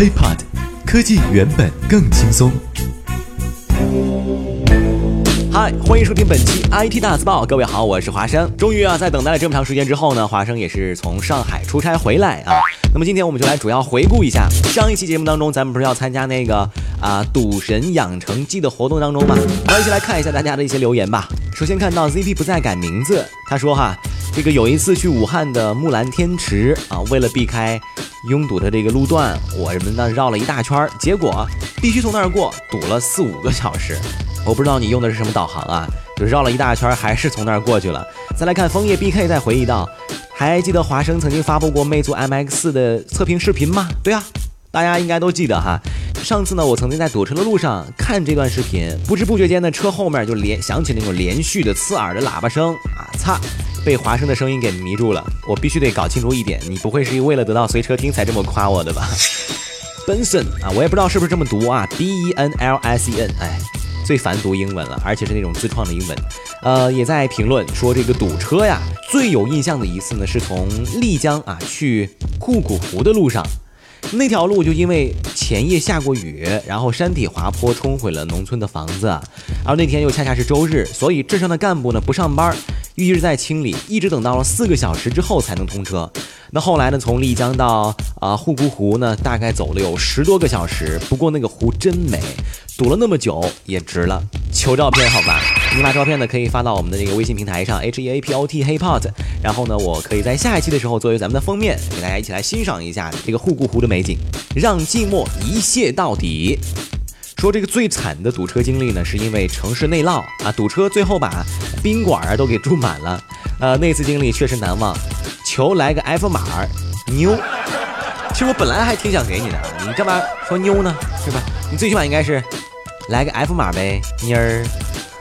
HeyPod，科技原本更轻松。嗨，欢迎收听本期 IT 大字报。各位好，我是华生。终于啊，在等待了这么长时间之后呢，华生也是从上海出差回来啊。那么今天我们就来主要回顾一下上一期节目当中，咱们不是要参加那个啊赌神养成记的活动当中吗？我们一起来看一下大家的一些留言吧。首先看到 ZP 不再改名字，他说哈，这个有一次去武汉的木兰天池啊，为了避开拥堵的这个路段，我们呢绕了一大圈，结果必须从那儿过，堵了四五个小时。我不知道你用的是什么导航啊，就绕了一大圈，还是从那儿过去了。再来看枫叶 BK 在回忆到，还记得华生曾经发布过魅族 MX 的测评视频吗？对啊，大家应该都记得哈。上次呢，我曾经在堵车的路上看这段视频，不知不觉间呢，车后面就连响起那种连续的刺耳的喇叭声啊，擦，被华生的声音给迷住了。我必须得搞清楚一点，你不会是为了得到随车听才这么夸我的吧？Benson 啊，我也不知道是不是这么读啊，B E N L S E N，哎。最烦读英文了，而且是那种自创的英文，呃，也在评论说这个堵车呀，最有印象的一次呢，是从丽江啊去泸沽湖的路上，那条路就因为前夜下过雨，然后山体滑坡冲毁了农村的房子，而那天又恰恰是周日，所以镇上的干部呢不上班，一直在清理，一直等到了四个小时之后才能通车。那后来呢？从丽江到啊护沽湖呢，大概走了有十多个小时。不过那个湖真美，堵了那么久也值了。求照片好吧？你把照片呢可以发到我们的这个微信平台上，H E A P O T HeyPod。然后呢，我可以在下一期的时候作为咱们的封面，给大家一起来欣赏一下这个护国湖的美景，让寂寞一泻到底。说这个最惨的堵车经历呢，是因为城市内涝啊，堵车最后把宾馆啊都给住满了。呃，那次经历确实难忘。求来个 F 码妞，其实我本来还挺想给你的，你干嘛说妞呢？是吧？你最起码应该是来个 F 码呗，妮儿。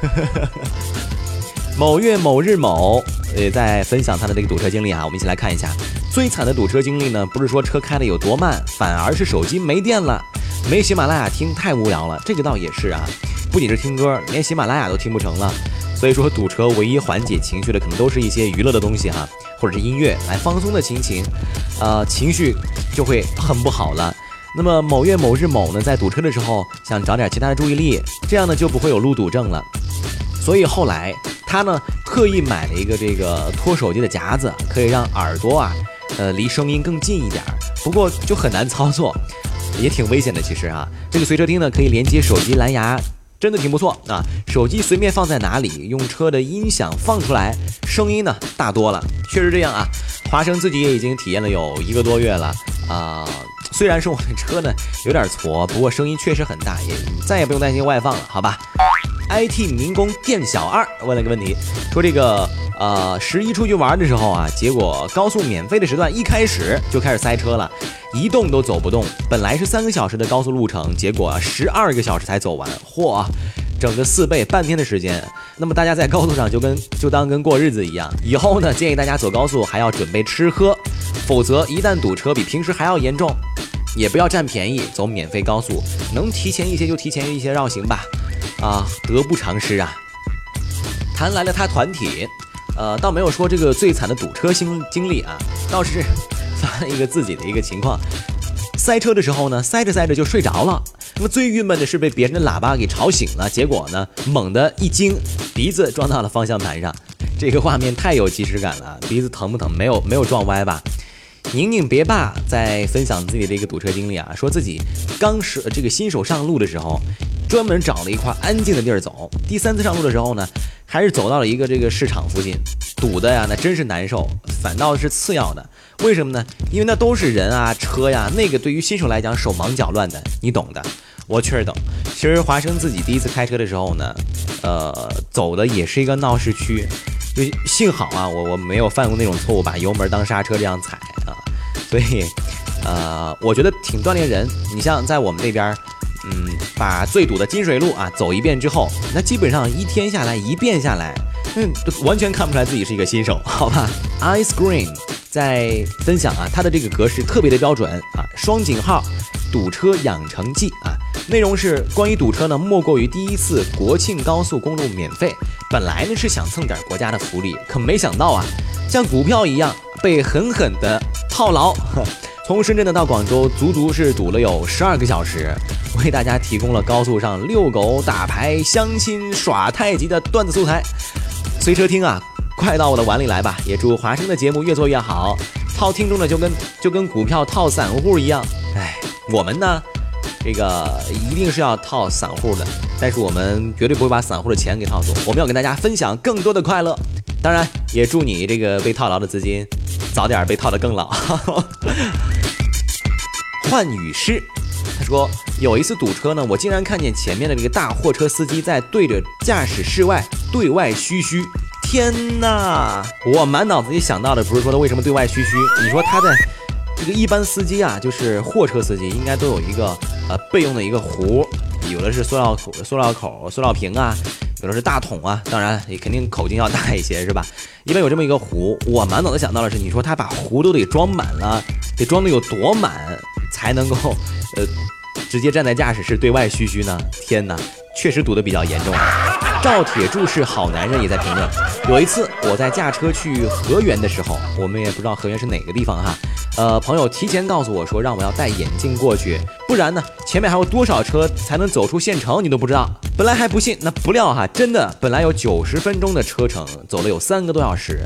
某月某日某也在分享他的这个堵车经历啊，我们一起来看一下。最惨的堵车经历呢，不是说车开的有多慢，反而是手机没电了，没喜马拉雅听太无聊了。这个倒也是啊，不仅是听歌，连喜马拉雅都听不成了。所以说堵车唯一缓解情绪的，可能都是一些娱乐的东西哈。或者是音乐来放松的心情，呃，情绪就会很不好了。那么某月某日某呢，在堵车的时候想找点其他的注意力，这样呢就不会有路堵症了。所以后来他呢特意买了一个这个脱手机的夹子，可以让耳朵啊，呃，离声音更近一点儿。不过就很难操作，也挺危险的。其实啊，这个随车听呢可以连接手机蓝牙。真的挺不错啊！手机随便放在哪里，用车的音响放出来，声音呢大多了。确实这样啊，华生自己也已经体验了有一个多月了啊。虽然说我的车呢有点矬，不过声音确实很大，也再也不用担心外放了，好吧？IT 民工店小二问了个问题，说这个呃十一出去玩的时候啊，结果高速免费的时段一开始就开始塞车了。一动都走不动，本来是三个小时的高速路程，结果十二个小时才走完，嚯，整个四倍，半天的时间。那么大家在高速上就跟就当跟过日子一样，以后呢，建议大家走高速还要准备吃喝，否则一旦堵车比平时还要严重，也不要占便宜走免费高速，能提前一些就提前一些绕行吧，啊，得不偿失啊。谈来了他团体，呃，倒没有说这个最惨的堵车经经历啊，倒是。发了一个自己的一个情况，塞车的时候呢，塞着塞着就睡着了。那么最郁闷的是被别人的喇叭给吵醒了，结果呢，猛地一惊，鼻子撞到了方向盘上。这个画面太有即视感了，鼻子疼不疼？没有，没有撞歪吧？宁宁别爸在分享自己的一个堵车经历啊，说自己刚是这个新手上路的时候，专门找了一块安静的地儿走。第三次上路的时候呢，还是走到了一个这个市场附近，堵的呀，那真是难受，反倒是次要的。为什么呢？因为那都是人啊，车呀，那个对于新手来讲手忙脚乱的，你懂的。我确实懂。其实华生自己第一次开车的时候呢，呃，走的也是一个闹市区，就幸好啊，我我没有犯过那种错误，把油门当刹车这样踩啊。所以，呃，我觉得挺锻炼人。你像在我们那边，把最堵的金水路啊走一遍之后，那基本上一天下来一遍下来，嗯，完全看不出来自己是一个新手，好吧？Ice Green。在分享啊，它的这个格式特别的标准啊，双井号，堵车养成记啊，内容是关于堵车呢，莫过于第一次国庆高速公路免费，本来呢是想蹭点国家的福利，可没想到啊，像股票一样被狠狠的套牢。从深圳呢到广州，足足是堵了有十二个小时，为大家提供了高速上遛狗、打牌、相亲、耍太极的段子素材。随车听啊，快到我的碗里来吧！也祝华生的节目越做越好。套听众呢，就跟就跟股票套散户一样。哎，我们呢，这个一定是要套散户的，但是我们绝对不会把散户的钱给套走。我们要跟大家分享更多的快乐。当然，也祝你这个被套牢的资金早点被套得更牢。幻语师，他说有一次堵车呢，我竟然看见前面的这个大货车司机在对着驾驶室外对外嘘嘘。天哪！我满脑子里想到的不是说他为什么对外嘘嘘，你说他在这个一般司机啊，就是货车司机应该都有一个呃备用的一个壶，有的是塑料口、塑料口、塑料瓶啊，有的是大桶啊，当然也肯定口径要大一些是吧？一般有这么一个壶，我满脑子想到的是，你说他把壶都得装满了，得装的有多满？才能够，呃，直接站在驾驶室对外嘘嘘呢？天哪，确实堵得比较严重。赵铁柱是好男人，也在评论。有一次我在驾车去河源的时候，我们也不知道河源是哪个地方哈。呃，朋友提前告诉我说，让我要戴眼镜过去，不然呢，前面还有多少车才能走出县城，你都不知道。本来还不信，那不料哈，真的，本来有九十分钟的车程，走了有三个多小时。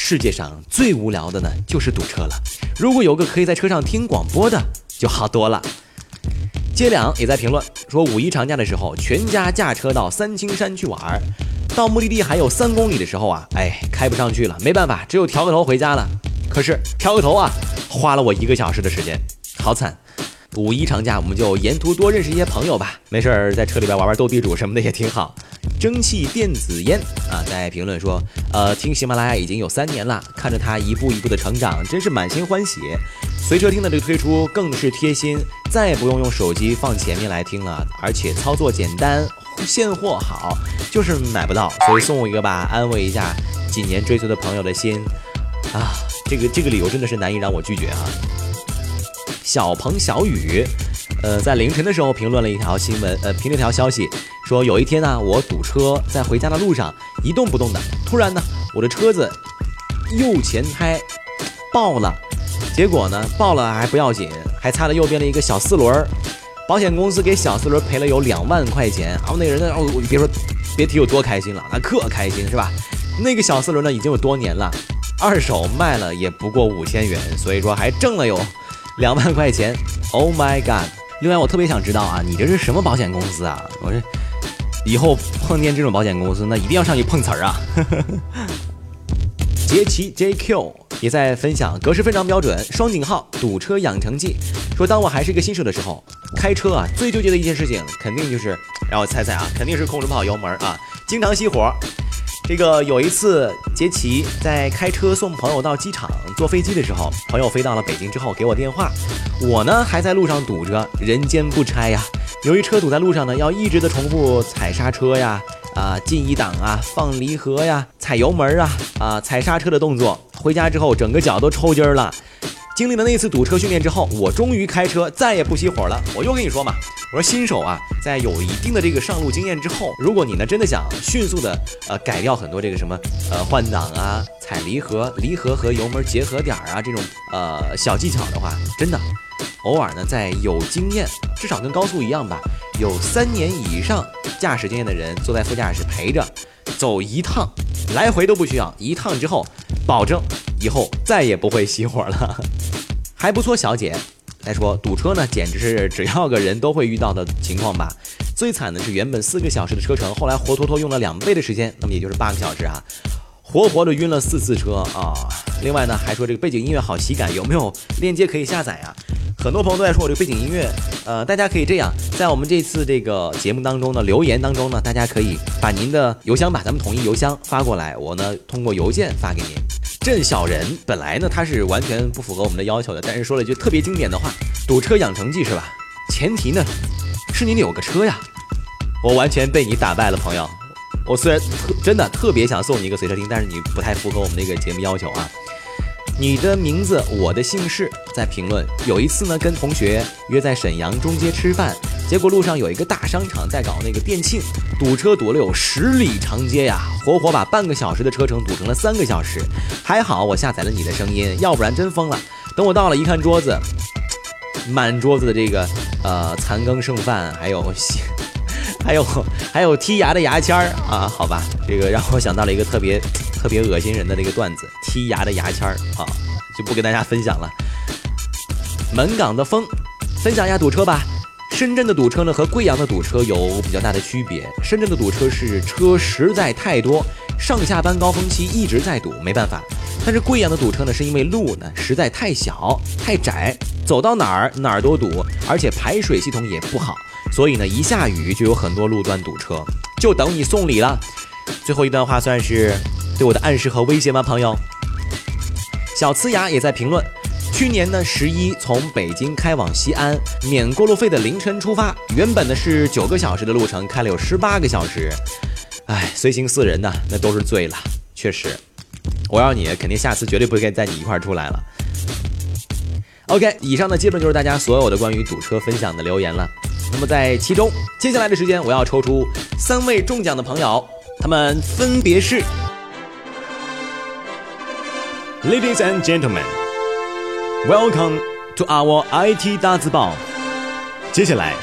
世界上最无聊的呢，就是堵车了。如果有个可以在车上听广播的，就好多了。街两也在评论说，五一长假的时候，全家驾车到三清山去玩儿，到目的地还有三公里的时候啊，哎，开不上去了，没办法，只有调个头回家了。可是调个头啊，花了我一个小时的时间，好惨。五一长假，我们就沿途多认识一些朋友吧。没事儿，在车里边玩玩斗地主什么的也挺好。蒸汽电子烟啊，在评论说，呃，听喜马拉雅已经有三年了，看着它一步一步的成长，真是满心欢喜。随车听的这个推出更是贴心，再也不用用手机放前面来听了，而且操作简单，现货好，就是买不到，所以送我一个吧，安慰一下几年追随的朋友的心。啊，这个这个理由真的是难以让我拒绝啊。小鹏小雨，呃，在凌晨的时候评论了一条新闻，呃，评论一条消息，说有一天呢，我堵车在回家的路上一动不动的，突然呢，我的车子右前胎爆了，结果呢，爆了还不要紧，还擦了右边的一个小四轮，保险公司给小四轮赔了有两万块钱，然后那个人呢，哦，别说，别提有多开心了，那可开心是吧？那个小四轮呢，已经有多年了，二手卖了也不过五千元，所以说还挣了有。两万块钱，Oh my god！另外，我特别想知道啊，你这是什么保险公司啊？我这以后碰见这种保险公司，那一定要上去碰瓷儿啊！杰奇 JQ 也在分享格式非常标准，双井号堵车养成记，说当我还是一个新手的时候，开车啊最纠结的一件事情，肯定就是让我猜猜啊，肯定是控制不好油门啊，经常熄火。这个有一次，杰奇在开车送朋友到机场坐飞机的时候，朋友飞到了北京之后给我电话，我呢还在路上堵着，人间不拆呀。由于车堵在路上呢，要一直的重复踩刹车呀，啊进一档啊，放离合呀，踩油门啊，啊踩刹车的动作。回家之后，整个脚都抽筋了。经历了那次堵车训练之后，我终于开车再也不熄火了。我又跟你说嘛。我说新手啊，在有一定的这个上路经验之后，如果你呢真的想迅速的呃改掉很多这个什么呃换挡啊、踩离合、离合和油门结合点啊这种呃小技巧的话，真的偶尔呢在有经验，至少跟高速一样吧，有三年以上驾驶经验的人坐在副驾驶陪着走一趟，来回都不需要，一趟之后保证以后再也不会熄火了，还不错，小姐。再说堵车呢，简直是只要个人都会遇到的情况吧。最惨的是原本四个小时的车程，后来活脱脱用了两倍的时间，那么也就是八个小时啊，活活的晕了四次车啊。另外呢，还说这个背景音乐好喜感，有没有链接可以下载啊？很多朋友都在说我这个背景音乐，呃，大家可以这样，在我们这次这个节目当中呢，留言当中呢，大家可以把您的邮箱把咱们统一邮箱发过来，我呢通过邮件发给您。镇小人本来呢他是完全不符合我们的要求的，但是说了一句特别经典的话：“堵车养成记是吧？前提呢是你得有个车呀。”我完全被你打败了，朋友。我虽然特真的特别想送你一个随车听，但是你不太符合我们那个节目要求啊。你的名字，我的姓氏，在评论。有一次呢，跟同学约在沈阳中街吃饭，结果路上有一个大商场在搞那个店庆，堵车堵了有十里长街呀，活活把半个小时的车程堵成了三个小时。还好我下载了你的声音，要不然真疯了。等我到了，一看桌子，满桌子的这个呃残羹剩饭，还有 还有还有剔牙的牙签儿啊，好吧，这个让我想到了一个特别特别恶心人的那个段子，剔牙的牙签儿啊，就不跟大家分享了。门岗的风，分享一下堵车吧。深圳的堵车呢和贵阳的堵车有比较大的区别。深圳的堵车是车实在太多，上下班高峰期一直在堵，没办法。但是贵阳的堵车呢，是因为路呢实在太小太窄，走到哪儿哪儿都堵，而且排水系统也不好，所以呢一下雨就有很多路段堵车，就等你送礼了。最后一段话算是对我的暗示和威胁吗，朋友？小呲牙也在评论。去年呢，十一从北京开往西安，免过路费的凌晨出发，原本呢是九个小时的路程，开了有十八个小时。哎，随行四人呢，那都是醉了，确实。我要你，肯定下次绝对不会跟带你一块儿出来了。OK，以上呢基本就是大家所有的关于堵车分享的留言了。那么在其中，接下来的时间我要抽出三位中奖的朋友，他们分别是，Ladies and Gentlemen。Welcome to our IT 大字报。接下来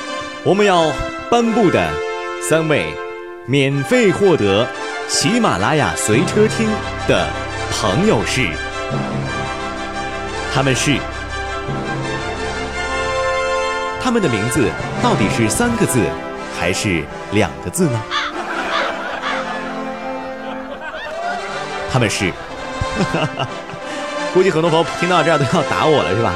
我们要颁布的三位免费获得喜马拉雅随车听的朋友是，他们是，他们的名字到底是三个字还是两个字呢？他们是。哈哈。估计很多朋友听到这儿都要打我了，是吧？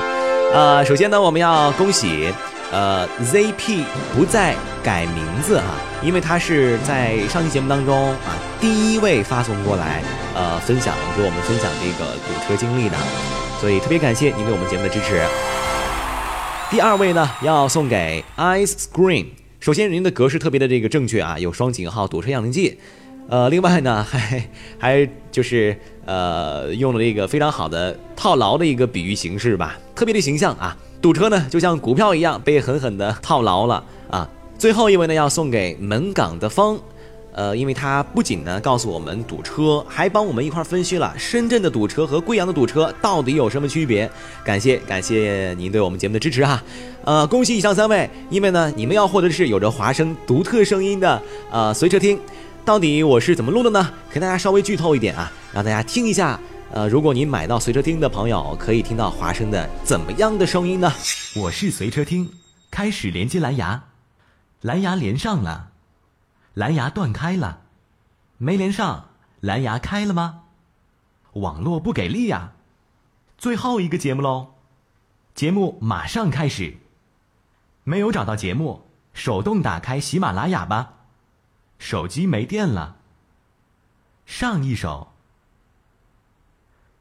呃，首先呢，我们要恭喜，呃，ZP 不再改名字哈，因为他是在上期节目当中啊第一位发送过来，呃，分享给我们分享这个堵车经历的，所以特别感谢您对我们节目的支持。第二位呢，要送给 Ice Screen，首先您的格式特别的这个正确啊，有双井号堵车样灵剂。呃，另外呢，还还就是呃，用了一个非常好的套牢的一个比喻形式吧，特别的形象啊。堵车呢，就像股票一样，被狠狠的套牢了啊。最后一位呢，要送给门岗的风，呃，因为他不仅呢告诉我们堵车，还帮我们一块分析了深圳的堵车和贵阳的堵车到底有什么区别。感谢感谢您对我们节目的支持哈。呃，恭喜以上三位，因为呢，你们要获得的是有着华声独特声音的呃随车听。到底我是怎么录的呢？给大家稍微剧透一点啊，让大家听一下。呃，如果您买到随车听的朋友，可以听到华生的怎么样的声音呢？我是随车听，开始连接蓝牙，蓝牙连上了，蓝牙断开了，没连上，蓝牙开了吗？网络不给力呀！最后一个节目喽，节目马上开始。没有找到节目，手动打开喜马拉雅吧。手机没电了。上一首，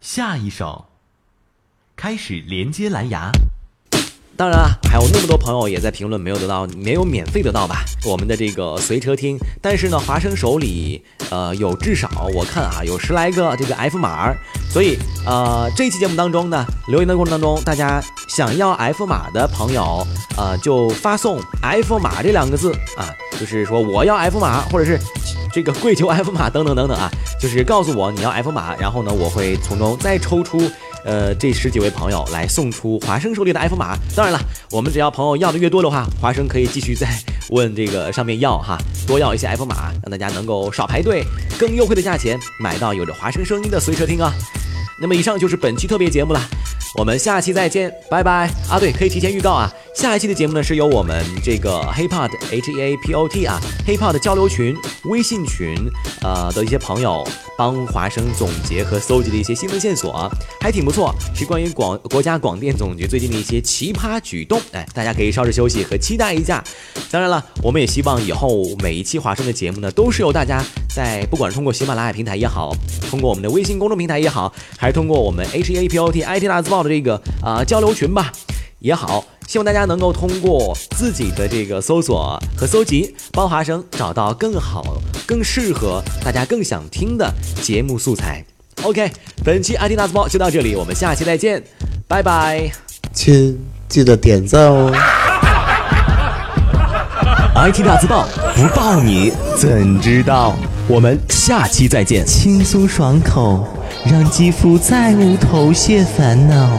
下一首，开始连接蓝牙。当然啊，还有那么多朋友也在评论没有得到，没有免费得到吧？我们的这个随车听，但是呢，华生手里呃有至少我看啊有十来个这个 F 码，所以呃这期节目当中呢，留言的过程当中，大家想要 F 码的朋友呃就发送 F 码这两个字啊，就是说我要 F 码，或者是这个跪求 F 码等等等等啊，就是告诉我你要 F 码，然后呢我会从中再抽出。呃，这十几位朋友来送出华生手里的 F 码。当然了，我们只要朋友要的越多的话，华生可以继续再问这个上面要哈，多要一些 F 码，让大家能够少排队，更优惠的价钱买到有着华生声音的随车听啊。那么以上就是本期特别节目了。我们下期再见，拜拜啊！对，可以提前预告啊，下一期的节目呢是由我们这个 HipHop H E A P O T 啊 HipHop 交流群微信群呃的一些朋友帮华生总结和搜集的一些新闻线索，还挺不错，是关于广国家广电总局最近的一些奇葩举动，哎，大家可以稍事休息和期待一下。当然了，我们也希望以后每一期华生的节目呢，都是由大家在不管是通过喜马拉雅平台也好，通过我们的微信公众平台也好，还是通过我们 H A P O T I T 大字报。的这个啊交流群吧也好，希望大家能够通过自己的这个搜索和搜集，包华生找到更好、更适合大家、更想听的节目素材。OK，本期阿迪大字报就到这里，我们下期再见，拜拜。亲，记得点赞哦。IT 大字报不报你怎知道？我们下期再见，轻松爽口。让肌肤再无头屑烦恼。